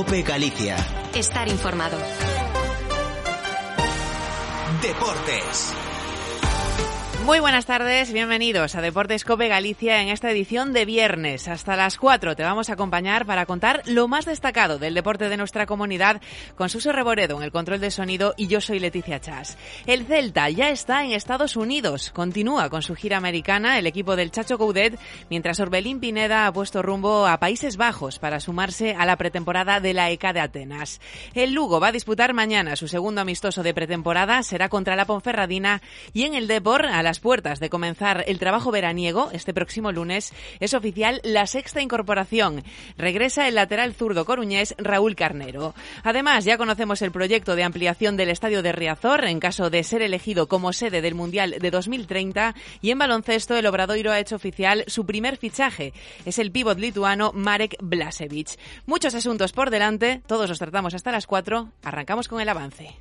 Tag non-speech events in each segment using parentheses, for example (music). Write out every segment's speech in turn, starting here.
Cope Galicia. Estar informado. Deportes. Muy buenas tardes, bienvenidos a Deportes Cope Galicia en esta edición de viernes. Hasta las 4 te vamos a acompañar para contar lo más destacado del deporte de nuestra comunidad con Suso Reboredo en el control de sonido y yo soy Leticia Chas. El Celta ya está en Estados Unidos, continúa con su gira americana el equipo del Chacho Coudet, mientras Orbelín Pineda ha puesto rumbo a Países Bajos para sumarse a la pretemporada de la ECA de Atenas. El Lugo va a disputar mañana su segundo amistoso de pretemporada, será contra la Ponferradina y en el Depor a las puertas de comenzar el trabajo veraniego, este próximo lunes, es oficial la sexta incorporación. Regresa el lateral zurdo coruñés Raúl Carnero. Además, ya conocemos el proyecto de ampliación del estadio de Riazor en caso de ser elegido como sede del Mundial de 2030 y en baloncesto el Obradoiro ha hecho oficial su primer fichaje. Es el pívot lituano Marek Blasevich. Muchos asuntos por delante, todos los tratamos hasta las 4. Arrancamos con el avance.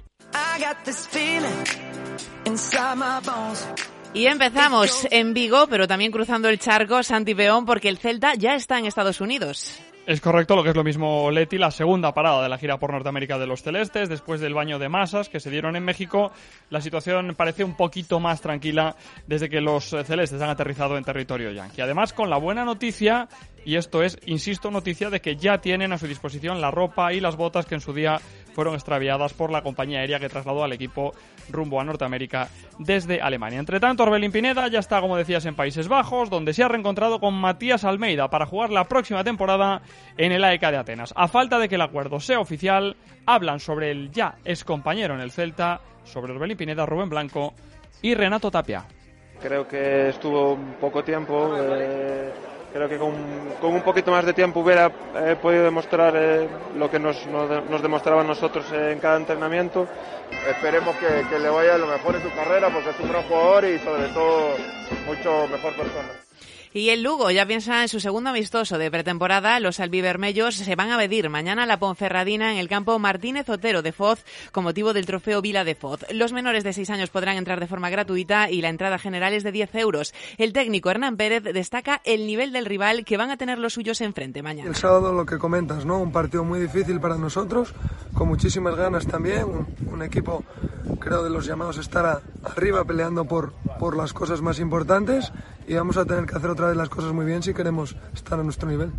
Y empezamos en Vigo, pero también cruzando el charco Santi Peón, porque el Celta ya está en Estados Unidos. Es correcto, lo que es lo mismo Leti, la segunda parada de la gira por Norteamérica de los Celestes, después del baño de masas que se dieron en México, la situación parece un poquito más tranquila desde que los Celestes han aterrizado en territorio yankee. Además, con la buena noticia, y esto es, insisto, noticia de que ya tienen a su disposición la ropa y las botas que en su día fueron extraviadas por la compañía aérea que trasladó al equipo rumbo a Norteamérica desde Alemania. Entre tanto, Orbelín Pineda ya está, como decías, en Países Bajos, donde se ha reencontrado con Matías Almeida para jugar la próxima temporada en el AEK de Atenas. A falta de que el acuerdo sea oficial, hablan sobre el ya ex compañero en el Celta, sobre Orbelín Pineda, Rubén Blanco y Renato Tapia. Creo que estuvo poco tiempo. Eh, creo que con, un poquito más de tiempo hubiera eh, podido demostrar eh, lo que nos, nos, demostraban nosotros en cada entrenamiento. Esperemos que, que, le vaya lo mejor en su carrera porque es un gran jugador y sobre todo mucho mejor persona. Y el Lugo ya piensa en su segundo amistoso de pretemporada. Los albivermellos se van a medir mañana a la Ponferradina en el campo Martínez Otero de Foz con motivo del trofeo Vila de Foz. Los menores de 6 años podrán entrar de forma gratuita y la entrada general es de 10 euros. El técnico Hernán Pérez destaca el nivel del rival que van a tener los suyos enfrente mañana. El sábado lo que comentas, ¿no? Un partido muy difícil para nosotros, con muchísimas ganas también. Un, equipo, creo, de los llamados estar arriba peleando por, por las cosas más importantes y vamos a tener que hacer otra vez las cosas muy bien si queremos estar a nuestro nivel.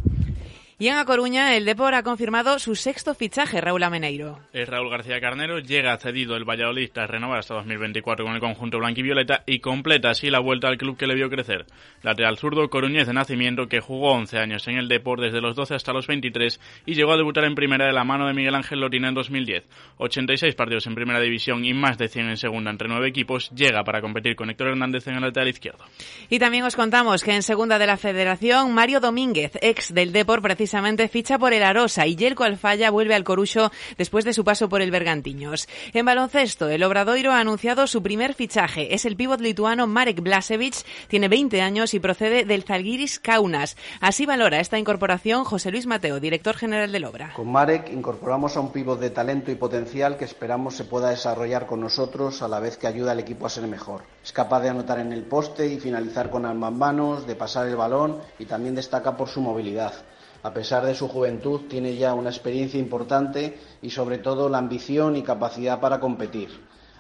Y en A Coruña, el Depor ha confirmado su sexto fichaje, Raúl Ameneiro. Es Raúl García Carnero, llega cedido el Valladolid tras renovar hasta 2024 con el conjunto blanquivioleta y completa así la vuelta al club que le vio crecer. Lateral zurdo, coruñés de nacimiento, que jugó 11 años en el Depor desde los 12 hasta los 23 y llegó a debutar en primera de la mano de Miguel Ángel Lotina en 2010. 86 partidos en primera división y más de 100 en segunda entre nueve equipos, llega para competir con Héctor Hernández en el lateral izquierdo. Y también os contamos que en segunda de la Federación, Mario Domínguez, ex del Depor, precisamente precisamente ficha por el Arosa y Yelko Alfaya vuelve al Corucho después de su paso por el Bergantiños. En baloncesto, el Obradoiro ha anunciado su primer fichaje. Es el pívot lituano Marek Blasevich, tiene 20 años y procede del Zalgiris Kaunas. Así valora esta incorporación José Luis Mateo, director general del Obra. Con Marek incorporamos a un pívot de talento y potencial que esperamos se pueda desarrollar con nosotros a la vez que ayuda al equipo a ser mejor. Es capaz de anotar en el poste y finalizar con ambas manos, de pasar el balón y también destaca por su movilidad a pesar de su juventud, tiene ya una experiencia importante y sobre todo la ambición y capacidad para competir.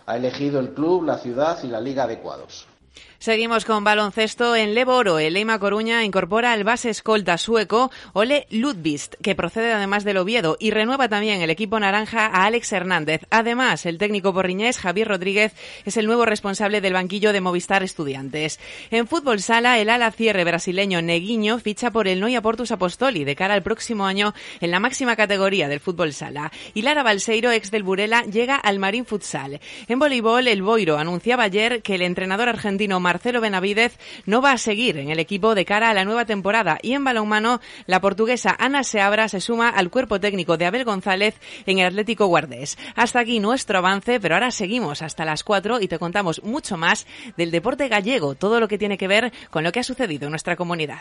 Ha elegido el club, la ciudad y la liga adecuados. Seguimos con baloncesto en Leboro. El Leima Coruña incorpora al base escolta sueco Ole Ludvist, que procede además del Oviedo, y renueva también el equipo naranja a Alex Hernández. Además, el técnico porriñés Javier Rodríguez es el nuevo responsable del banquillo de Movistar Estudiantes. En fútbol sala, el ala cierre brasileño Neguiño ficha por el Noia Portus Apostoli de cara al próximo año en la máxima categoría del fútbol sala. Y Lara Balseiro, ex del Burela, llega al Marín Futsal. En voleibol, el Boiro anunciaba ayer que el entrenador argentino Marcelo Benavidez no va a seguir en el equipo de cara a la nueva temporada y en balonmano la portuguesa Ana Seabra se suma al cuerpo técnico de Abel González en el Atlético Guardés. Hasta aquí nuestro avance, pero ahora seguimos hasta las 4 y te contamos mucho más del deporte gallego, todo lo que tiene que ver con lo que ha sucedido en nuestra comunidad.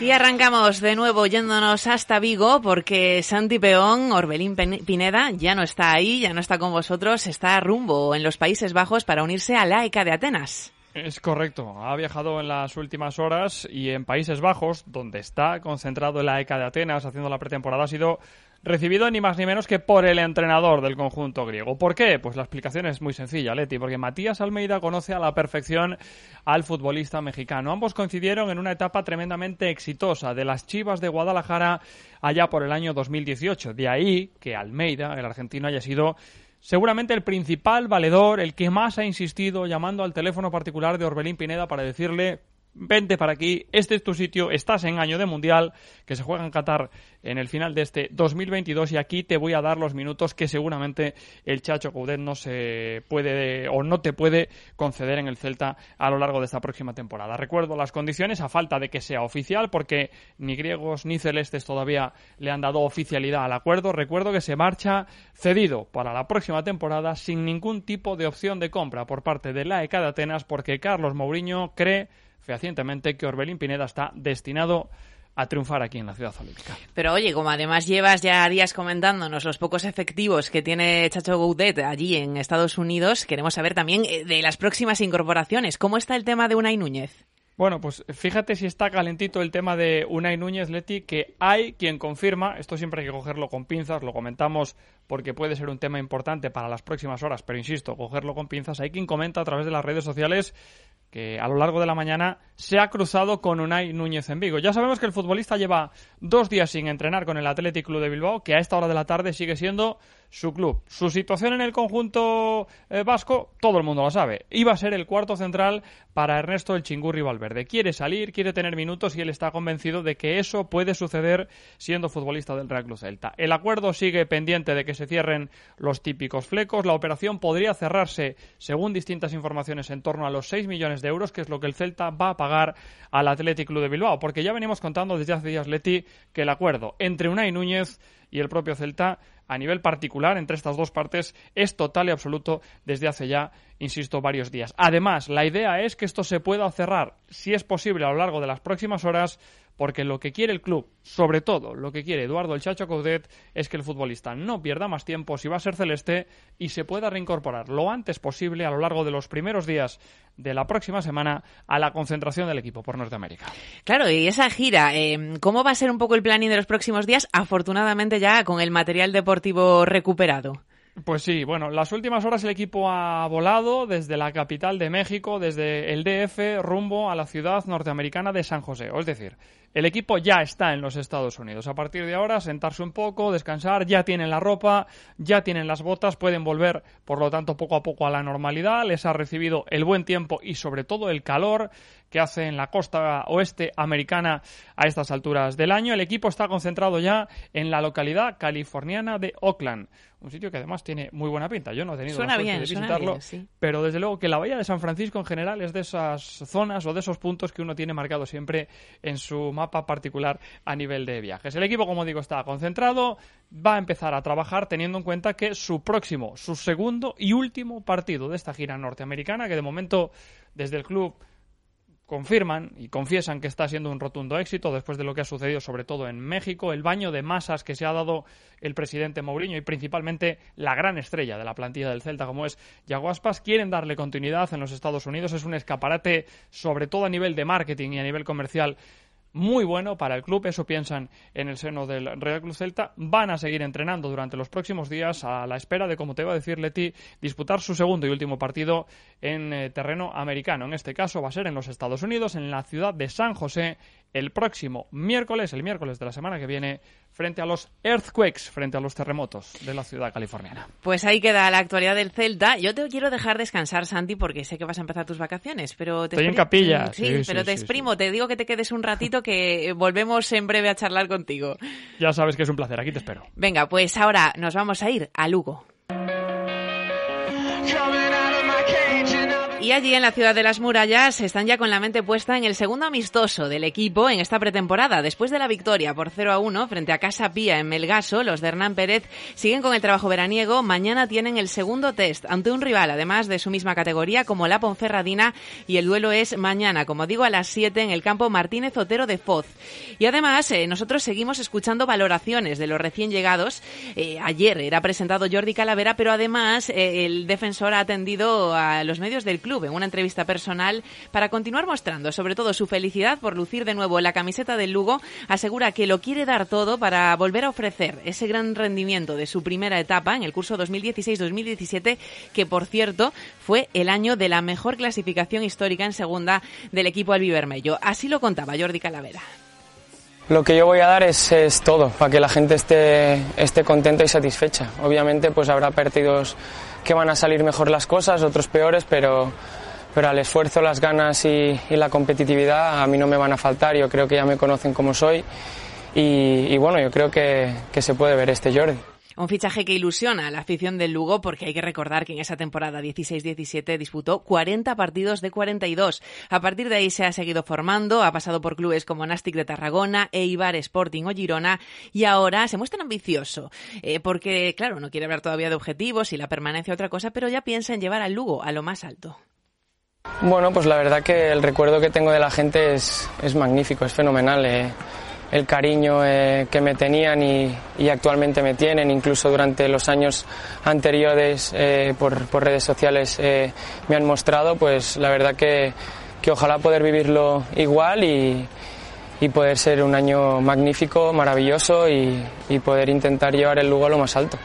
Y arrancamos de nuevo yéndonos hasta Vigo porque Santi Peón, Orbelín Pineda, ya no está ahí, ya no está con vosotros, está rumbo en los Países Bajos para unirse a la ECA de Atenas. Es correcto. Ha viajado en las últimas horas y en Países Bajos, donde está concentrado en la ECA de Atenas haciendo la pretemporada, ha sido recibido ni más ni menos que por el entrenador del conjunto griego. ¿Por qué? Pues la explicación es muy sencilla, Leti, porque Matías Almeida conoce a la perfección al futbolista mexicano. Ambos coincidieron en una etapa tremendamente exitosa de las Chivas de Guadalajara allá por el año 2018. De ahí que Almeida, el argentino, haya sido seguramente el principal valedor, el que más ha insistido llamando al teléfono particular de Orbelín Pineda para decirle vente para aquí, este es tu sitio, estás en año de mundial que se juega en Qatar en el final de este 2022 y aquí te voy a dar los minutos que seguramente el Chacho Coudet no se puede o no te puede conceder en el Celta a lo largo de esta próxima temporada. Recuerdo las condiciones a falta de que sea oficial porque ni griegos ni celestes todavía le han dado oficialidad al acuerdo. Recuerdo que se marcha cedido para la próxima temporada sin ningún tipo de opción de compra por parte de la ECA de Atenas porque Carlos Mourinho cree fehacientemente que Orbelín Pineda está destinado a triunfar aquí en la ciudad olímpica. Pero oye, como además llevas ya días comentándonos los pocos efectivos que tiene Chacho Goudet allí en Estados Unidos, queremos saber también eh, de las próximas incorporaciones. ¿Cómo está el tema de Unai Núñez? Bueno, pues fíjate si está calentito el tema de Unai Núñez, Leti, que hay quien confirma, esto siempre hay que cogerlo con pinzas, lo comentamos porque puede ser un tema importante para las próximas horas, pero insisto, cogerlo con pinzas, hay quien comenta a través de las redes sociales que a lo largo de la mañana se ha cruzado con Unai Núñez en Vigo. Ya sabemos que el futbolista lleva dos días sin entrenar con el Athletic Club de Bilbao, que a esta hora de la tarde sigue siendo su club. Su situación en el conjunto eh, vasco, todo el mundo lo sabe. Iba a ser el cuarto central para Ernesto el Chingurri Valverde. Quiere salir, quiere tener minutos y él está convencido de que eso puede suceder siendo futbolista del Real Club Celta. El acuerdo sigue pendiente de que se cierren los típicos flecos. La operación podría cerrarse, según distintas informaciones, en torno a los 6 millones de euros, que es lo que el Celta va a pagar al Athletic Club de Bilbao. Porque ya venimos contando desde hace días, Leti, que el acuerdo entre Unai Núñez y el propio Celta a nivel particular entre estas dos partes es total y absoluto desde hace ya, insisto, varios días. Además, la idea es que esto se pueda cerrar, si es posible, a lo largo de las próximas horas, porque lo que quiere el club, sobre todo lo que quiere Eduardo el Chacho Coudet, es que el futbolista no pierda más tiempo si va a ser celeste y se pueda reincorporar lo antes posible a lo largo de los primeros días de la próxima semana a la concentración del equipo por Norteamérica. Claro, y esa gira, eh, ¿cómo va a ser un poco el planning de los próximos días? Afortunadamente ya con el material deportivo recuperado. Pues sí, bueno, las últimas horas el equipo ha volado desde la capital de México, desde el DF, rumbo a la ciudad norteamericana de San José. Es decir, el equipo ya está en los Estados Unidos. A partir de ahora, sentarse un poco, descansar, ya tienen la ropa, ya tienen las botas, pueden volver, por lo tanto, poco a poco a la normalidad. Les ha recibido el buen tiempo y, sobre todo, el calor que hace en la costa oeste americana a estas alturas del año. El equipo está concentrado ya en la localidad californiana de Oakland un sitio que además tiene muy buena pinta. Yo no he tenido la suerte de visitarlo, pero desde luego que la bahía de San Francisco en general es de esas zonas o de esos puntos que uno tiene marcado siempre en su mapa particular a nivel de viajes. El equipo, como digo, está concentrado, va a empezar a trabajar teniendo en cuenta que su próximo, su segundo y último partido de esta gira norteamericana, que de momento desde el club confirman y confiesan que está siendo un rotundo éxito después de lo que ha sucedido sobre todo en México, el baño de masas que se ha dado el presidente Mourinho y principalmente la gran estrella de la plantilla del Celta como es Yago quieren darle continuidad en los Estados Unidos, es un escaparate sobre todo a nivel de marketing y a nivel comercial muy bueno para el club, eso piensan en el seno del Real Club Celta. Van a seguir entrenando durante los próximos días a la espera de, como te iba a decir Leti, disputar su segundo y último partido en eh, terreno americano. En este caso va a ser en los Estados Unidos, en la ciudad de San José, el próximo miércoles, el miércoles de la semana que viene, frente a los earthquakes, frente a los terremotos de la ciudad californiana. Pues ahí queda la actualidad del Celta. Yo te quiero dejar descansar, Santi, porque sé que vas a empezar tus vacaciones, pero te Estoy en capilla. Sí, pero te exprimo, te digo que te quedes un ratito que volvemos en breve a charlar contigo. Ya sabes que es un placer, aquí te espero. Venga, pues ahora nos vamos a ir a Lugo. Y allí en la ciudad de las murallas están ya con la mente puesta en el segundo amistoso del equipo en esta pretemporada. Después de la victoria por 0 a 1 frente a Casa Pía en Melgaso, los de Hernán Pérez siguen con el trabajo veraniego. Mañana tienen el segundo test ante un rival, además de su misma categoría, como la Ponferradina. Y el duelo es mañana, como digo, a las 7 en el campo Martínez Otero de Foz. Y además, eh, nosotros seguimos escuchando valoraciones de los recién llegados. Eh, ayer era presentado Jordi Calavera, pero además eh, el defensor ha atendido a los medios del club en una entrevista personal para continuar mostrando sobre todo su felicidad por lucir de nuevo la camiseta del Lugo. Asegura que lo quiere dar todo para volver a ofrecer ese gran rendimiento de su primera etapa en el curso 2016-2017, que por cierto fue el año de la mejor clasificación histórica en segunda del equipo albivermello. Así lo contaba Jordi Calavera. Lo que yo voy a dar es, es todo, para que la gente esté, esté contenta y satisfecha. Obviamente pues habrá partidos que van a salir mejor las cosas, otros peores, pero, pero al esfuerzo, las ganas y, y, la competitividad a mí no me van a faltar. Yo creo que ya me conocen como soy y, y bueno, yo creo que, que se puede ver este Jordi. Un fichaje que ilusiona a la afición del Lugo porque hay que recordar que en esa temporada 16-17 disputó 40 partidos de 42. A partir de ahí se ha seguido formando, ha pasado por clubes como Nastic de Tarragona, Eibar, Sporting o Girona y ahora se muestra ambicioso eh, porque, claro, no quiere hablar todavía de objetivos y la permanencia otra cosa, pero ya piensa en llevar al Lugo a lo más alto. Bueno, pues la verdad que el recuerdo que tengo de la gente es, es magnífico, es fenomenal. Eh el cariño eh, que me tenían y, actualmente me tienen, incluso durante los años anteriores eh, por, redes sociales eh, me han mostrado, pues la verdad que, que ojalá poder vivirlo igual y, y, poder ser un año magnífico, maravilloso y, y poder intentar llevar el Lugo a lo más alto.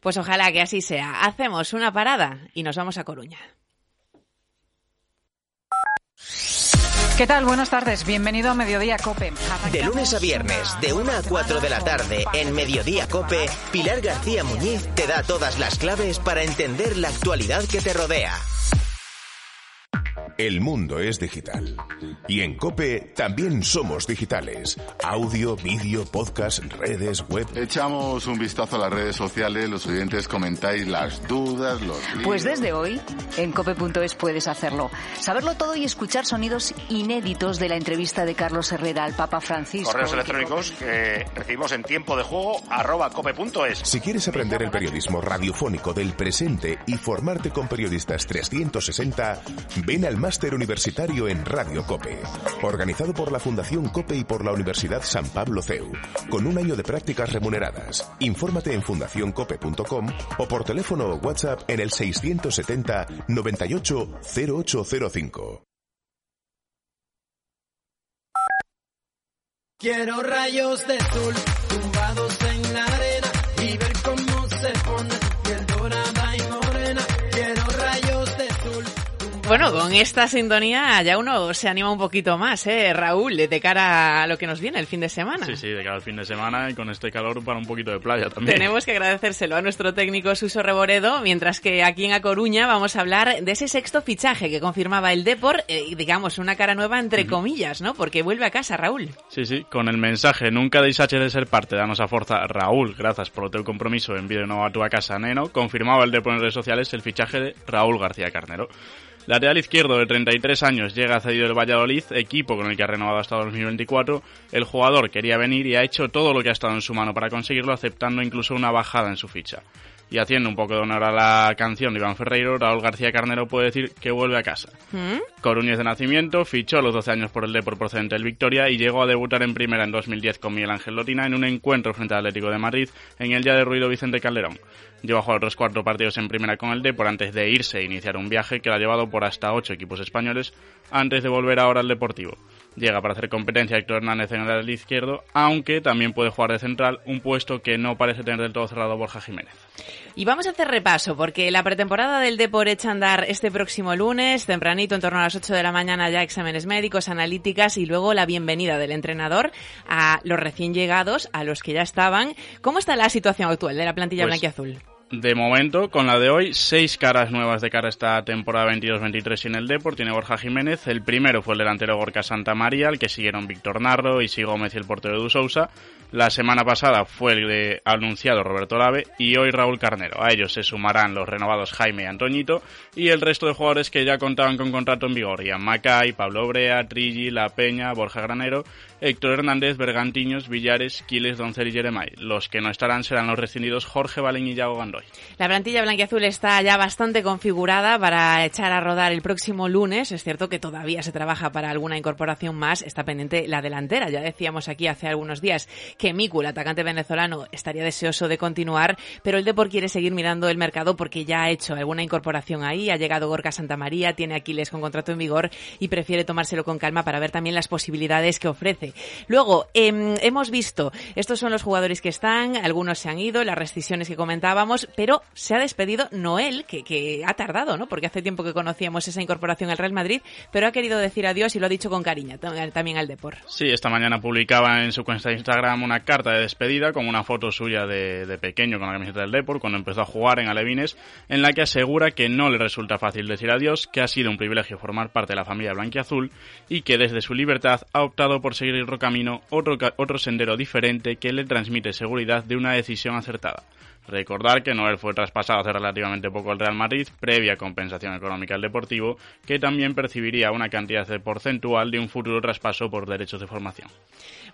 Pues ojalá que así sea. Hacemos una parada y nos vamos a Coruña. ¿Qué tal? Buenas tardes. Bienvenido a Mediodía Cope. De lunes a viernes, de 1 a 4 de la tarde, en Mediodía Cope, Pilar García Muñiz te da todas las claves para entender la actualidad que te rodea. El mundo es digital. Y en Cope también somos digitales. Audio, vídeo, podcast, redes, web. Echamos un vistazo a las redes sociales, los oyentes comentáis las dudas, los. Pues desde hoy, en cope.es puedes hacerlo. Saberlo todo y escuchar sonidos inéditos de la entrevista de Carlos Herrera al Papa Francisco. Correos electrónicos que recibimos en tiempo de juego arroba cope.es. Si quieres aprender el periodismo radiofónico del presente y formarte con periodistas 360, ven al Máster Universitario en Radio Cope, organizado por la Fundación Cope y por la Universidad San Pablo CEU, con un año de prácticas remuneradas. Infórmate en fundacioncope.com o por teléfono o WhatsApp en el 670 98 0805. Quiero rayos de sol tumbados en la arena Bueno, con esta sintonía ya uno se anima un poquito más, ¿eh, Raúl? De cara a lo que nos viene el fin de semana. Sí, sí, de cara al fin de semana y con este calor para un poquito de playa también. Tenemos que agradecérselo a nuestro técnico Suso Reboredo, mientras que aquí en A Coruña vamos a hablar de ese sexto fichaje que confirmaba el Depor, eh, digamos, una cara nueva entre uh -huh. comillas, ¿no? Porque vuelve a casa, Raúl. Sí, sí, con el mensaje nunca deixache de ser parte danos a forza Raúl, grazas polo teu compromiso en vídeo no a túa casa, neno, confirmaba el Depor en redes sociales el fichaje de Raúl García Carnero. Lateral izquierdo de 33 años llega cedido del Valladolid, equipo con el que ha renovado hasta 2024. El jugador quería venir y ha hecho todo lo que ha estado en su mano para conseguirlo, aceptando incluso una bajada en su ficha. Y haciendo un poco de honor a la canción de Iván Ferreiro, Raúl García Carnero puede decir que vuelve a casa. ¿Mm? Coruñez de nacimiento, fichó a los 12 años por el Depor procedente del Victoria y llegó a debutar en primera en 2010 con Miguel Ángel Lotina en un encuentro frente al Atlético de Madrid en el día de ruido Vicente Calderón. Lleva a jugar otros cuatro partidos en primera con el Depor antes de irse e iniciar un viaje que lo ha llevado por hasta ocho equipos españoles antes de volver ahora al Deportivo. Llega para hacer competencia Héctor Hernández en el lado izquierdo, aunque también puede jugar de central, un puesto que no parece tener del todo cerrado Borja Jiménez. Y vamos a hacer repaso, porque la pretemporada del Depor echa a andar este próximo lunes, tempranito, en torno a las 8 de la mañana, ya exámenes médicos, analíticas y luego la bienvenida del entrenador a los recién llegados, a los que ya estaban. ¿Cómo está la situación actual de la plantilla Pues, blanquiazul? De momento, con la de hoy, seis caras nuevas de cara a esta temporada 22-23 en el Depor. Tiene Borja Jiménez. El primero fue el delantero Gorka Santa María, al que siguieron Víctor Narro, Isi Gómez y el portero Edu Sousa. La semana pasada fue el de anunciado Roberto Lave y hoy Raúl Carnero. A ellos se sumarán los renovados Jaime y Antoñito y el resto de jugadores que ya contaban con contrato en vigor. Ian Macay, Pablo Brea, Trilli, La Peña, Borja Granero, Héctor Hernández, Bergantiños, Villares, Quiles, Doncel y Jeremay. Los que no estarán serán los rescindidos Jorge Balín y Yago Gandoy. La plantilla blanquiazul está ya bastante configurada para echar a rodar el próximo lunes. Es cierto que todavía se trabaja para alguna incorporación más. Está pendiente la delantera. Ya decíamos aquí hace algunos días que Miku, el atacante venezolano, estaría deseoso de continuar, pero el Depor quiere seguir mirando el mercado porque ya ha hecho alguna incorporación ahí. Ha llegado Gorka Santamaría, tiene Aquiles con contrato en vigor y prefiere tomárselo con calma para ver también las posibilidades que ofrece. Luego, em, hemos visto, estos son los jugadores que están, algunos se han ido, las rescisiones que comentábamos, pero se ha despedido Noel, que, que ha tardado, ¿no? Porque hace tiempo que conocíamos esa incorporación al Real Madrid, pero ha querido decir adiós y lo ha dicho con cariño tam- también al Depor. Sí, esta mañana publicaba en su cuenta de Instagram una carta de despedida con una foto suya de, de pequeño con la camiseta del Depor cuando empezó a jugar en Alevines, en la que asegura que no le resulta fácil decir adiós, que ha sido un privilegio formar parte de la familia blanquiazul y que desde su libertad ha optado por seguir otro camino, otro, sendero diferente que le transmite seguridad de una decisión acertada. Recordar que Noel fue traspasado hace relativamente poco al Real Madrid, previa compensación económica al Deportivo, que también percibiría una cantidad de porcentual de un futuro traspaso por derechos de formación.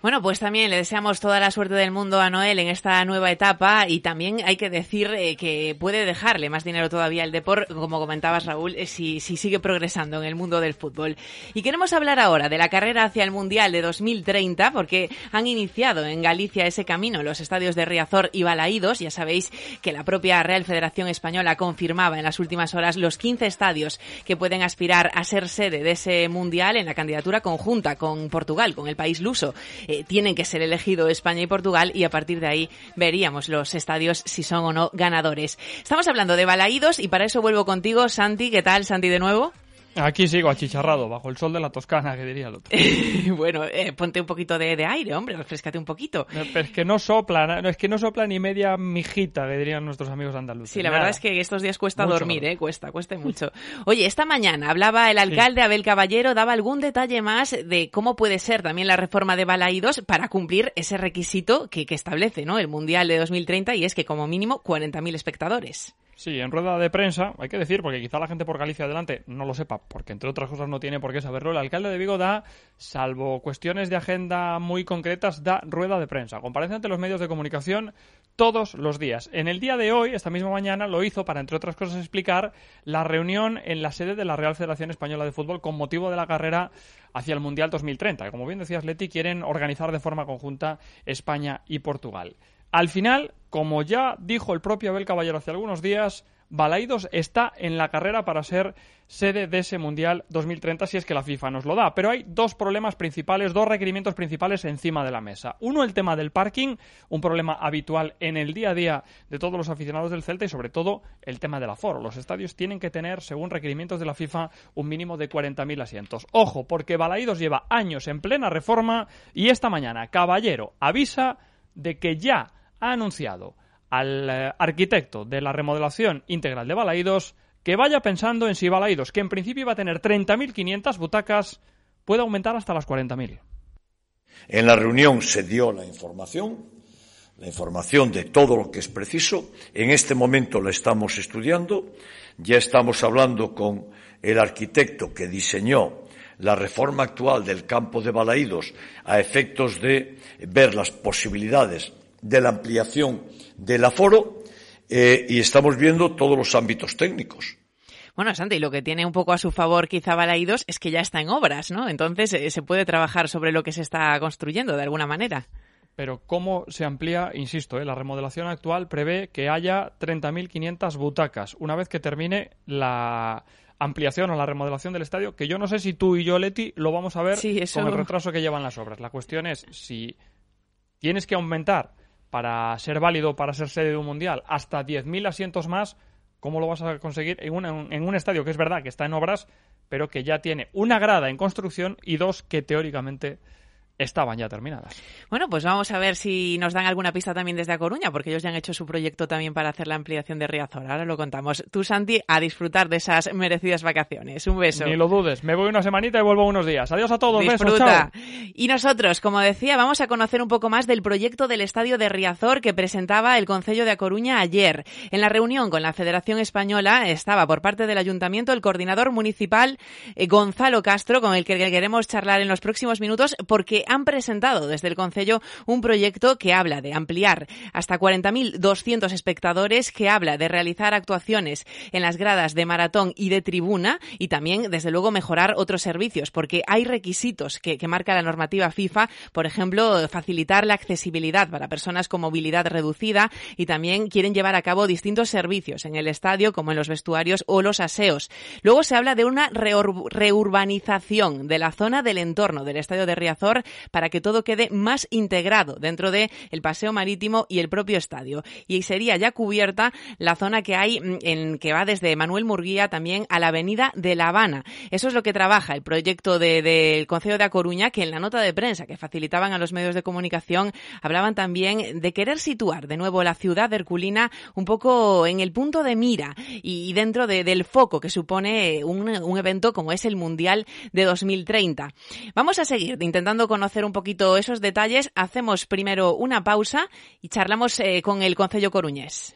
Bueno, pues también le deseamos toda la suerte del mundo a Noel en esta nueva etapa y también hay que decir eh, que puede dejarle más dinero todavía al Depor, como comentabas Raúl, eh, si, si sigue progresando en el mundo del fútbol. Y queremos hablar ahora de la carrera hacia el Mundial de 2030 porque han iniciado en Galicia ese camino los estadios de Riazor y Balaídos. Ya sabéis que la propia Real Federación Española confirmaba en las últimas horas los 15 estadios que pueden aspirar a ser sede de ese Mundial en la candidatura conjunta con Portugal, con el país luso. Eh, tienen que ser elegidos España y Portugal y a partir de ahí veríamos los estadios si son o no ganadores. Estamos hablando de Balaídos y para eso vuelvo contigo, Santi. ¿Qué tal, Santi, de nuevo? Aquí sigo achicharrado, bajo el sol de la Toscana, que diría el otro. (laughs) bueno, eh, ponte un poquito de, de aire, hombre, refrescate un poquito. Eh, Pero es que no sopla, no, es que no sopla ni media mijita, que dirían nuestros amigos andaluces. Sí, la Nada. verdad es que estos días cuesta Mucho dormir. ¿eh? Cuesta, cuesta mucho. (laughs) Oye, esta mañana hablaba el alcalde Abel Caballero, daba algún detalle más de cómo puede ser también la reforma de Balaídos para cumplir ese requisito que, que establece, ¿no? El Mundial de 2030 y es que como mínimo 40.000 espectadores. Sí, en rueda de prensa, hay que decir, porque quizá la gente por Galicia adelante no lo sepa, porque entre otras cosas no tiene por qué saberlo, el alcalde de Vigo da, salvo cuestiones de agenda muy concretas, da rueda de prensa. Comparece ante los medios de comunicación todos los días. En el día de hoy, esta misma mañana, lo hizo para, entre otras cosas, explicar la reunión en la sede de la Real Federación Española de Fútbol con motivo de la carrera hacia el Mundial 2030. Como bien decías, Leti, quieren organizar de forma conjunta España y Portugal. Al final, como ya dijo el propio Abel Caballero hace algunos días, Balaidos está en la carrera para ser sede de ese Mundial 2030 si es que la FIFA nos lo da. Pero hay dos problemas principales, dos requerimientos principales encima de la mesa. Uno, el tema del parking, un problema habitual en el día a día de todos los aficionados del Celta y sobre todo el tema del aforo. Los estadios tienen que tener, según requerimientos de la FIFA, un mínimo de 40.000 asientos. Ojo, porque Balaidos lleva años en plena reforma y esta mañana Caballero avisa de que ya ha anunciado al eh, arquitecto de la remodelación integral de Balaídos que vaya pensando en si Balaídos, que en principio iba a tener 30.500 butacas, puede aumentar hasta las 40.000. En la reunión se dio la información, la información de todo lo que es preciso. En este momento la estamos estudiando. Ya estamos hablando con el arquitecto que diseñó la reforma actual del campo de Balaídos a efectos de ver las posibilidades de la ampliación del aforo eh, y estamos viendo todos los ámbitos técnicos. Bueno, Santi, lo que tiene un poco a su favor quizá Balaidos es que ya está en obras, ¿no? Entonces eh, se puede trabajar sobre lo que se está construyendo de alguna manera. Pero ¿cómo se amplía? Insisto, eh, la remodelación actual prevé que haya 30.500 butacas una vez que termine la ampliación o la remodelación del estadio, que yo no sé si tú y yo, Leti, lo vamos a ver con el (laughs) retraso que llevan las obras. La cuestión es si tienes que aumentar para ser válido, para ser sede de un mundial, hasta 10.000 asientos más, ¿Cómo lo vas a conseguir en un, en un estadio que es verdad que está en obras, pero que ya tiene una grada en construcción y dos que teóricamente estaban ya terminadas. Bueno, pues vamos a ver si nos dan alguna pista también desde A Coruña, porque ellos ya han hecho su proyecto también para hacer la ampliación de Riazor. Ahora lo contamos. Tú, Santi, a disfrutar de esas merecidas vacaciones. Un beso. Ni lo dudes. Me voy una semanita y vuelvo unos días. Adiós a todos. Disfruta. Besos, Y nosotros, como decía, vamos a conocer un poco más del proyecto del Estadio de Riazor que presentaba el Concello de A Coruña ayer. En la reunión con la Federación Española estaba por parte del Ayuntamiento el coordinador municipal eh, Gonzalo Castro, con el que queremos charlar en los próximos minutos, porque han presentado desde el Concello un proyecto que habla de ampliar hasta 40.200 espectadores, que habla de realizar actuaciones en las gradas de maratón y de tribuna y también, desde luego, mejorar otros servicios, porque hay requisitos que, que marca la normativa FIFA, por ejemplo, facilitar la accesibilidad para personas con movilidad reducida y también quieren llevar a cabo distintos servicios en el estadio, como en los vestuarios o los aseos. Luego se habla de una reurbanización de la zona del entorno del estadio de Riazor para que todo quede más integrado dentro del el paseo marítimo y el propio estadio. Y sería ya cubierta la zona que hay mm, en que va desde Manuel Murguía también a la avenida de La Habana. Eso es lo que trabaja el proyecto del de, Consejo de A Coruña, que en la nota de prensa que facilitaban a los medios de comunicación hablaban también de querer situar de nuevo la ciudad de herculina un poco en el punto de mira y dentro de, del foco que supone un, un evento como es el Mundial de 2030. Vamos a seguir intentando conocer un poquito esos detalles. Hacemos primero una pausa y charlamos eh, con el Concello Coruñés.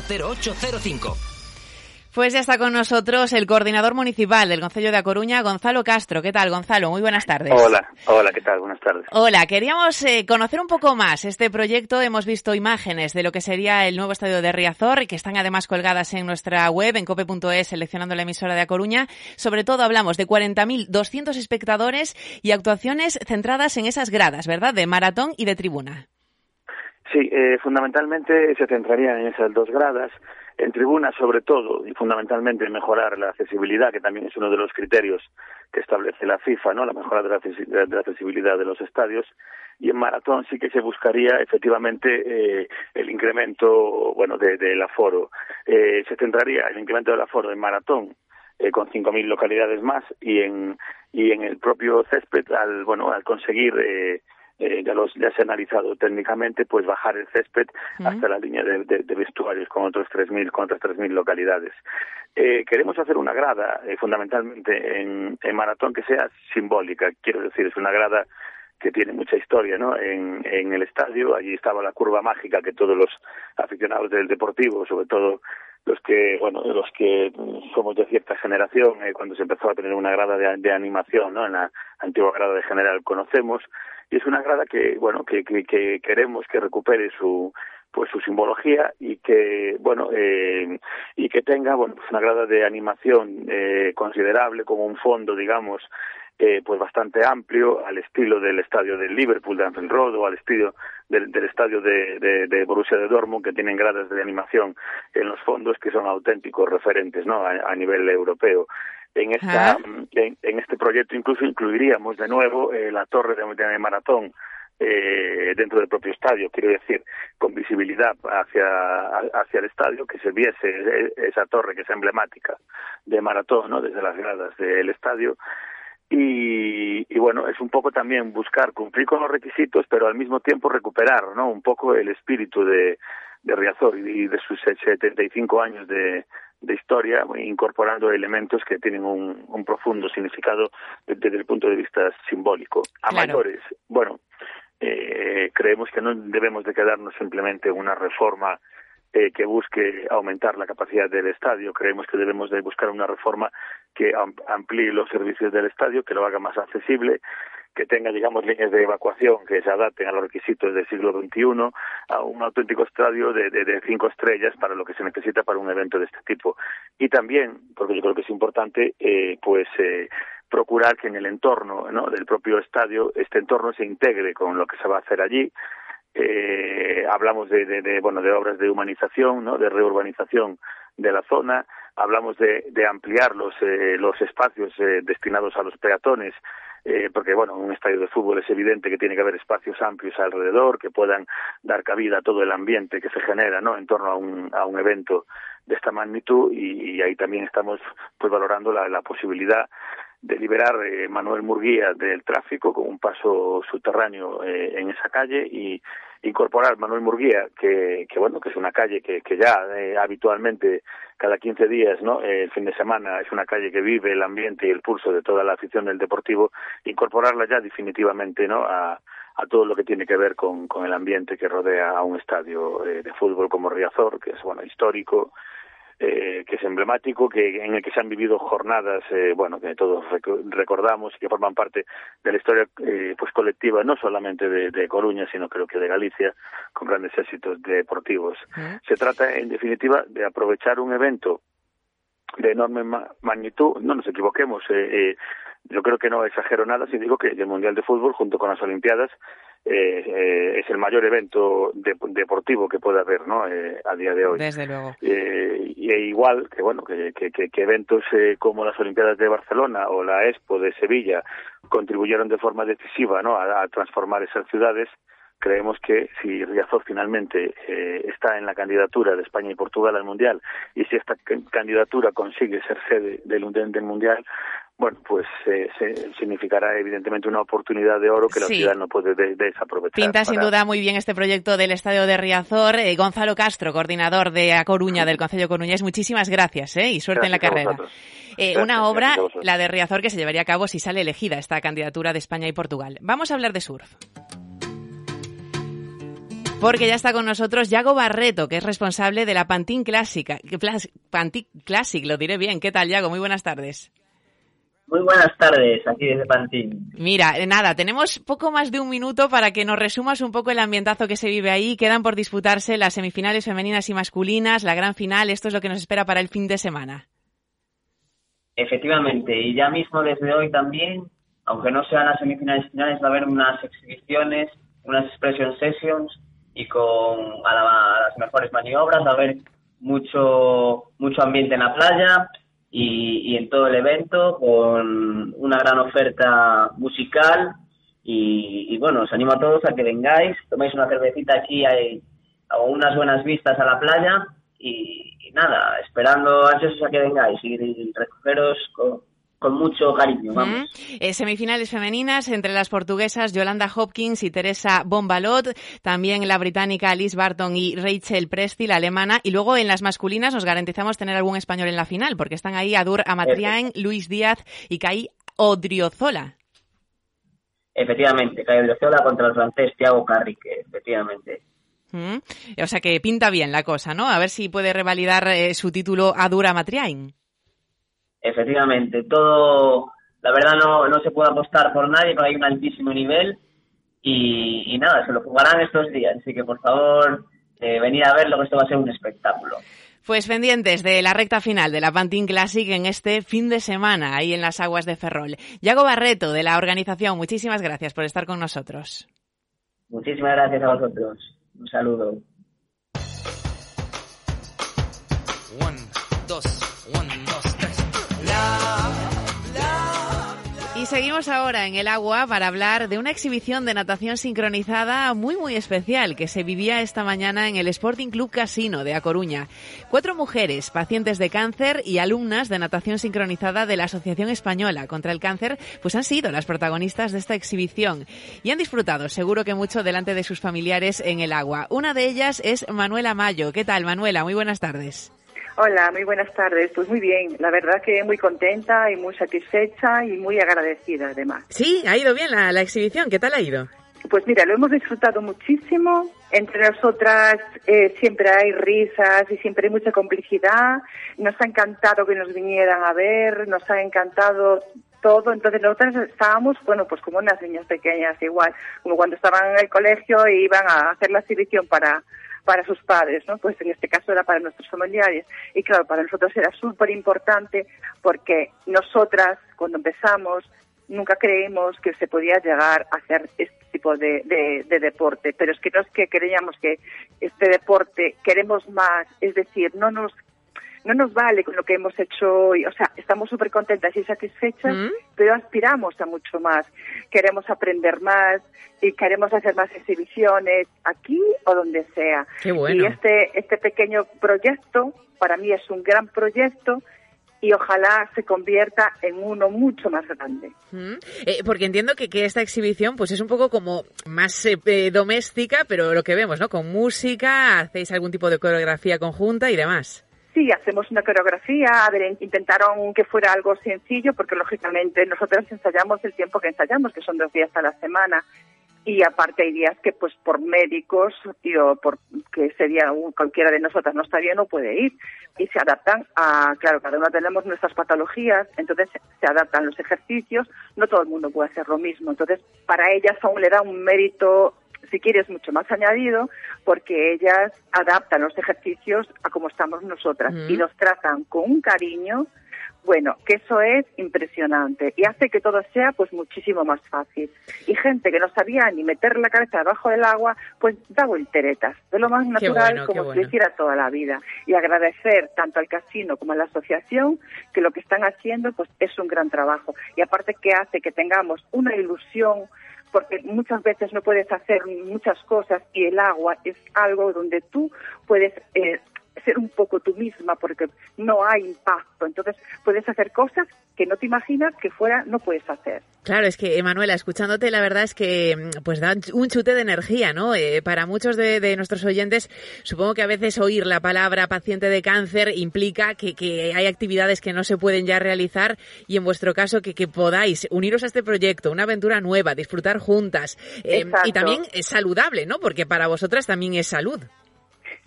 0805. Pues ya está con nosotros el coordinador municipal del Concello de A Coruña, Gonzalo Castro. ¿Qué tal, Gonzalo? Muy buenas tardes. Hola, hola, ¿qué tal? Buenas tardes. Hola, queríamos eh, conocer un poco más este proyecto. Hemos visto imágenes de lo que sería el nuevo estadio de Riazor, que están además colgadas en nuestra web, en cope.es, seleccionando la emisora de A Coruña. Sobre todo hablamos de 40.200 espectadores y actuaciones centradas en esas gradas, ¿verdad? De maratón y de tribuna. Sí, eh, fundamentalmente se centrarían en esas dos gradas, en tribuna sobre todo y fundamentalmente mejorar la accesibilidad, que también es uno de los criterios que establece la FIFA, ¿no? La mejora de la, de accesibilidad de los estadios. Y en maratón sí que se buscaría efectivamente eh, el incremento, bueno, del de, aforo. Eh, se centraría el incremento del aforo en maratón eh, con 5.000 localidades más y en y en el propio césped al bueno al conseguir eh, ya, los, ya se ha analizado técnicamente, pues bajar el césped uh -huh. hasta la línea de, de, de, vestuarios con otros 3.000 con otras 3.000 localidades. Eh, queremos hacer una grada, eh, fundamentalmente en, en maratón, que sea simbólica. Quiero decir, es una grada que tiene mucha historia, ¿no? En, en el estadio, allí estaba la curva mágica que todos los aficionados del deportivo, sobre todo los que, bueno, los que somos de cierta generación, eh, cuando se empezó a tener una grada de, de animación, ¿no? En la antigua grada de general conocemos, y es una grada que bueno que, que, que queremos que recupere su pues su simbología y que bueno eh, y que tenga bueno pues una grada de animación eh, considerable como un fondo digamos eh, pues bastante amplio al estilo del estadio del Liverpool de Anfield Road o al estilo del, del estadio de, de, de, Borussia de Dortmund que tienen gradas de animación en los fondos que son auténticos referentes no a, a nivel europeo en esta en, en, este proyecto incluso incluiríamos de nuevo eh, la torre de, de maratón eh, dentro del propio estadio, quiero decir, con visibilidad hacia, hacia el estadio, que se viese esa torre que es emblemática de maratón, ¿no? desde las gradas del estadio. Y, y bueno, es un poco también buscar cumplir con los requisitos, pero al mismo tiempo recuperar, ¿no? Un poco el espíritu de, de Riazor y de sus 75 años de, de historia, incorporando elementos que tienen un, un profundo significado desde el punto de vista simbólico. A mayores, bueno, eh, creemos que no debemos de quedarnos simplemente en una reforma eh, que busque aumentar la capacidad del estadio. Creemos que debemos de buscar una reforma que amplíe los servicios del estadio, que lo haga más accesible, que tenga, digamos, líneas de evacuación que se adapten a los requisitos del siglo XXI, a un auténtico estadio de, cinco estrellas para lo que se necesita para un evento de este tipo. Y también, porque yo creo que es importante, eh, pues eh, procurar que en el entorno ¿no? del propio estadio este entorno se integre con lo que se va a hacer allí eh, hablamos de, de, bueno de obras de humanización no de reurbanización de la zona hablamos de, de ampliar los eh, los espacios eh, destinados a los peatones eh, porque bueno, en un estadio de fútbol es evidente que tiene que haber espacios amplios alrededor que puedan dar cabida a todo el ambiente que se genera, ¿no? En torno a un, a un evento de esta magnitud y, ahí también estamos pues valorando la, la posibilidad de liberar eh, Manuel Murguía del tráfico con un paso subterráneo eh, en esa calle y incorporar Manuel Murguía, que, que bueno, que es una calle que, que ya eh, habitualmente cada 15 días, ¿no? el fin de semana es una calle que vive el ambiente y el pulso de toda la afición del deportivo, incorporarla ya definitivamente, ¿no? A, a todo lo que tiene que ver con, con el ambiente que rodea a un estadio de fútbol como Riazor, que es bueno histórico, eh, que es emblemático, que en el que se han vivido jornadas, eh, bueno, que todos recordamos y que forman parte de la historia eh, pues colectiva, no solamente de, de, Coruña, sino creo que de Galicia, con grandes éxitos deportivos. Se trata, en definitiva, de aprovechar un evento de enorme magnitud, no nos equivoquemos, eh, yo creo que no exagero nada si digo que el Mundial de Fútbol, junto con las Olimpiadas, eh, eh, es el mayor evento deportivo que puede haber ¿no? Eh, a día de hoy. Desde luego. Eh, y e igual que bueno que, que, que eventos eh, como las Olimpiadas de Barcelona o la Expo de Sevilla contribuyeron de forma decisiva ¿no? a, a transformar esas ciudades, creemos que si Riazor finalmente eh, está en la candidatura de España y Portugal al Mundial y si esta candidatura consigue ser sede del, del Mundial, bueno, pues eh, se, significará evidentemente una oportunidad de oro que la ciudad no puede desaprovechar. Pinta sin duda muy bien este proyecto del Estadio de Riazor. Eh, Gonzalo Castro, coordinador de A Coruña, del Concello Coruñés, muchísimas gracias eh, y suerte en la carrera. Eh, una obra, la de Riazor, que se llevaría a cabo si sale elegida esta candidatura de España y Portugal. Vamos a hablar de surf. Porque ya está con nosotros Yago Barreto, que es responsable de la Pantín Clásica. Pantín Classic, lo diré bien. ¿Qué tal, Yago? Muy buenas tardes. Muy buenas tardes, aquí desde Pantín. Mira, eh, nada, tenemos poco más de un minuto para que nos resumas un poco el ambientazo que se vive ahí. Quedan por disputarse las semifinales femeninas y masculinas, la gran final. Esto es lo que nos espera para el fin de semana. Efectivamente, y ya mismo desde hoy también, aunque no sean las semifinales finales, va a haber unas exhibiciones, unas expression sessions y con a, a las mejores maniobras, va a haber mucho mucho ambiente en la playa y, y, en todo el evento con una gran oferta musical. Y, y, bueno, os animo a todos a que vengáis, toméis una cervecita aquí, hay, unas buenas vistas a la playa y, nada, esperando ansiosos a que vengáis y recogeros con, con mucho cariño. Vamos. Eh, semifinales femeninas entre las portuguesas Yolanda Hopkins y Teresa Bombalot, también la británica Alice Barton y Rachel Presti, la alemana, y luego en las masculinas nos garantizamos tener algún español en la final, porque están ahí Adur Amatriain, Luis Díaz y Kai Odriozola. Efectivamente, Kai Odriozola contra el francés Thiago Carrique, efectivamente. Mm. O sea que pinta bien la cosa, ¿no? A ver si puede revalidar eh, su título Adur Amatriain. Efectivamente, todo, la verdad no, no se puede apostar por nadie, pero hay un altísimo nivel y, y nada, se lo jugarán estos días, así que por favor eh, venid a verlo, que esto va a ser un espectáculo. Pues pendientes de la recta final de la Pantin Classic en este fin de semana, ahí en las aguas de Ferrol. Yago Barreto, de la organización, muchísimas gracias por estar con nosotros. Muchísimas gracias a vosotros. Un saludo. One, dos, one, dos, seguimos ahora en el agua para hablar de una exhibición de natación sincronizada muy muy especial que se vivía esta mañana en el Sporting Club Casino de A Coruña. Cuatro mujeres, pacientes de cáncer y alumnas de natación sincronizada de la Asociación Española contra el Cáncer, pues han sido las protagonistas de esta exhibición y han disfrutado seguro que mucho delante de sus familiares en el agua. Una de ellas es Manuela Mayo. ¿Qué tal, Manuela? Muy buenas tardes. Hola, muy buenas tardes. Pues muy bien, la verdad que muy contenta y muy satisfecha y muy agradecida además. Sí, ha ido bien la, la exhibición. ¿Qué tal ha ido? Pues mira, lo hemos disfrutado muchísimo. Entre nosotras eh, siempre hay risas y siempre hay mucha complicidad. Nos ha encantado que nos vinieran a ver, nos ha encantado todo. Entonces nosotras estábamos, bueno, pues como unas niñas pequeñas igual, como cuando estaban en el colegio e iban a hacer la exhibición para para sus padres, ¿no? Pues en este caso era para nuestros familiares. Y claro, para nosotros era súper importante porque nosotras, cuando empezamos, nunca creímos que se podía llegar a hacer este tipo de, de, de, deporte. Pero es que no es que creíamos que este deporte queremos más, es decir, no nos no nos vale con lo que hemos hecho hoy. O sea, estamos súper contentas y satisfechas, ¿Mm? pero aspiramos a mucho más. Queremos aprender más y queremos hacer más exhibiciones aquí o donde sea. Qué bueno. Y este, este pequeño proyecto, para mí es un gran proyecto y ojalá se convierta en uno mucho más grande. Mm. Eh, porque entiendo que, que, esta exhibición pues es un poco como más eh, eh, doméstica, pero lo que vemos, ¿no? Con música, hacéis algún tipo de coreografía conjunta y demás. Sí, hacemos una coreografía, intentaron que fuera algo sencillo, porque lógicamente nosotros ensayamos el tiempo que ensayamos, que son dos días a la semana, y aparte hay días que pues por médicos o por que ese cualquiera de nosotras no está bien no puede ir. Y se adaptan a claro cada uno tenemos nuestras patologías entonces se adaptan los ejercicios. No todo el mundo puede hacer lo mismo. Entonces para ellas aún le da un mérito si quieres mucho más añadido porque ellas adaptan los ejercicios a como estamos nosotras Mm. y nos tratan con un cariño bueno, que eso es impresionante y hace que todo sea pues muchísimo más fácil. Y gente que no sabía ni meter la cabeza debajo del agua, pues da volteretas, de lo más natural bueno, como si bueno. lo hiciera toda la vida. Y agradecer tanto al casino como a la asociación que lo que están haciendo pues es un gran trabajo. Y aparte que hace que tengamos una ilusión porque muchas veces no puedes hacer muchas cosas y el agua es algo donde tú puedes eh, ser un poco tú misma porque no hay impacto. Entonces puedes hacer cosas que no te imaginas que fuera no puedes hacer. Claro, es que, Emanuela, escuchándote, la verdad es que pues da un chute de energía, ¿no? Eh, para muchos de, de, nuestros oyentes, supongo que a veces oír la palabra paciente de cáncer implica que, que hay actividades que no se pueden ya realizar y en vuestro caso que, que podáis uniros a este proyecto, una aventura nueva, disfrutar juntas eh, y también es saludable, ¿no? Porque para vosotras también es salud.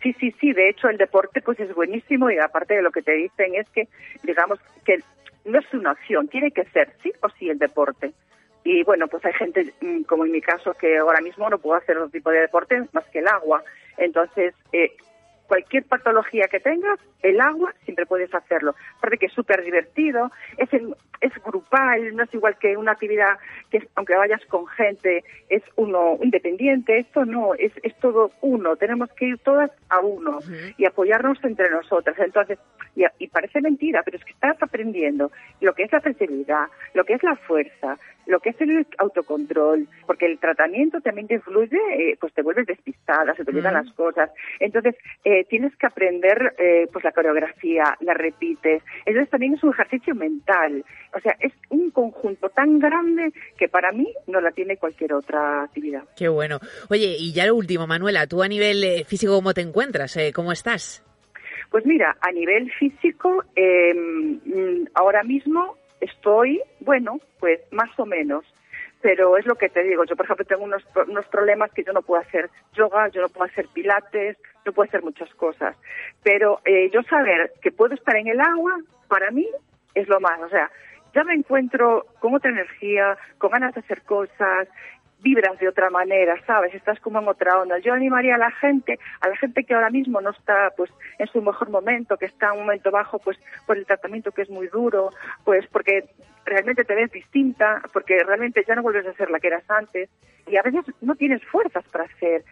Sí, sí, sí. De hecho, el deporte pues es buenísimo y aparte de lo que te dicen es que, digamos, que no es una opción, tiene que ser sí o sí el deporte. Y bueno, pues hay gente, mm, como en mi caso, que ahora mismo no puedo hacer otro tipo de deporte más que el agua. Entonces, eh, cualquier patología que tengas, el agua siempre puedes hacerlo. Aparte que es súper divertido, es, el, es grupal, no es igual que una actividad que aunque vayas con gente, es uno independiente, esto no, es, es todo uno, tenemos que ir todas a uno uh -huh. y apoyarnos entre nosotras. Entonces, y, y, parece mentira, pero es que estás aprendiendo lo que es la flexibilidad, lo que es la fuerza, lo que es el autocontrol, porque el tratamiento también te influye, eh, pues te vuelves despistada, se te olvidan -huh. las cosas. Entonces, eh, tienes que aprender eh, pues la coreografía, la repites. Entonces también es un ejercicio mental. O sea, es un conjunto tan grande que para mí no la tiene cualquier otra actividad. Qué bueno. Oye, y ya lo último, Manuela, tú a nivel eh, físico, ¿cómo te encuentras? Eh, ¿Cómo estás? Pues mira, a nivel físico, eh, ahora mismo estoy, bueno, pues más o menos pero es lo que te digo. Yo, por ejemplo, tengo unos, unos problemas que yo no puedo hacer yoga, yo no puedo hacer pilates, no puedo hacer muchas cosas. Pero eh, yo saber que puedo estar en el agua, para mí es lo más. O sea, ya me encuentro con otra energía, con ganas de hacer cosas, vibras de otra manera, ¿sabes? Estás como en otra onda. Yo animaría a la gente, a la gente que ahora mismo no está pues en su mejor momento, que está en un momento bajo pues por el tratamiento que es muy duro, pues porque realmente te ves distinta, porque realmente ya no vuelves a ser la que eras antes y a veces no tienes fuerzas para hacer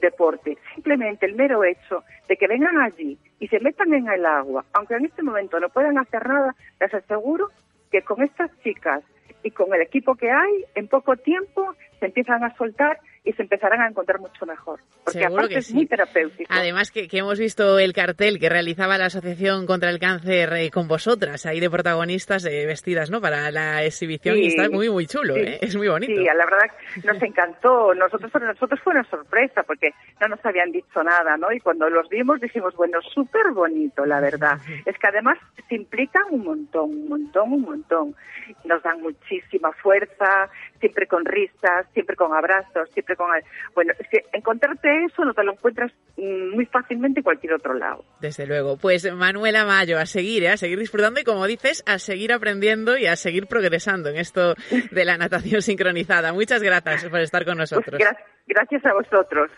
deporte. Simplemente el mero hecho de que vengan allí y se metan en el agua, aunque en este momento no puedan hacer nada, les aseguro que con estas chicas y con el equipo que hay, en poco tiempo se empiezan a soltar y se empezarán a encontrar mucho mejor. Porque Seguro aparte que es sí. muy terapéutico. Además que, que hemos visto el cartel que realizaba la Asociación contra el Cáncer eh, con vosotras, ahí de protagonistas eh, vestidas, ¿no? Para la exhibición y Sí, está muy muy chulo, sí, ¿eh? Es muy bonito. Sí, la verdad nos encantó. Nosotros para nosotros fue una sorpresa porque no nos habían dicho nada, ¿no? Y cuando los vimos dijimos, bueno, súper bonito, la verdad. Es que además se implican un montón, un montón, un montón. Nos dan muchísima fuerza, siempre con risas, siempre con abrazos, siempre con... Bueno, es que encontrarte eso no te lo encuentras mm, muy fácilmente en cualquier otro lado. Desde luego. Pues Manuela Mayo, a seguir, ¿eh? a seguir disfrutando y como dices, a seguir aprendiendo y a seguir progresando en esto de la natación (laughs) sincronizada. Muchas gracias por estar con nosotros. Gra- gracias a vosotros.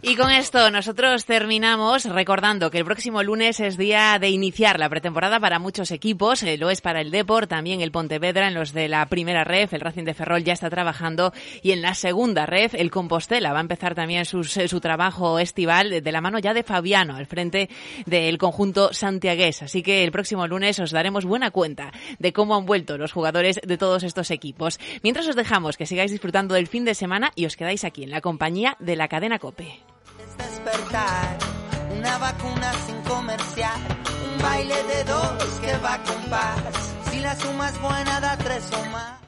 Y con esto nosotros terminamos recordando que el próximo lunes es día de iniciar la pretemporada para muchos equipos, eh, lo es para el Deport, también el Pontevedra, en los de la primera ref, el Racing de Ferrol ya está trabajando y en la segunda ref el Compostela va a empezar también sus- eh, su trabajo estival de, la mano ya de Fabiano al frente del conjunto santiagués. Así que el próximo lunes os daremos buena cuenta de cómo han vuelto los jugadores de todos estos equipos. Mientras os dejamos que sigáis disfrutando del fin de semana y os quedáis aquí en la compañía de la cadena Cope. despertar, una vacuna sin comercial, un baile de dos que va con paz. Si la suma es buena, da tres o más.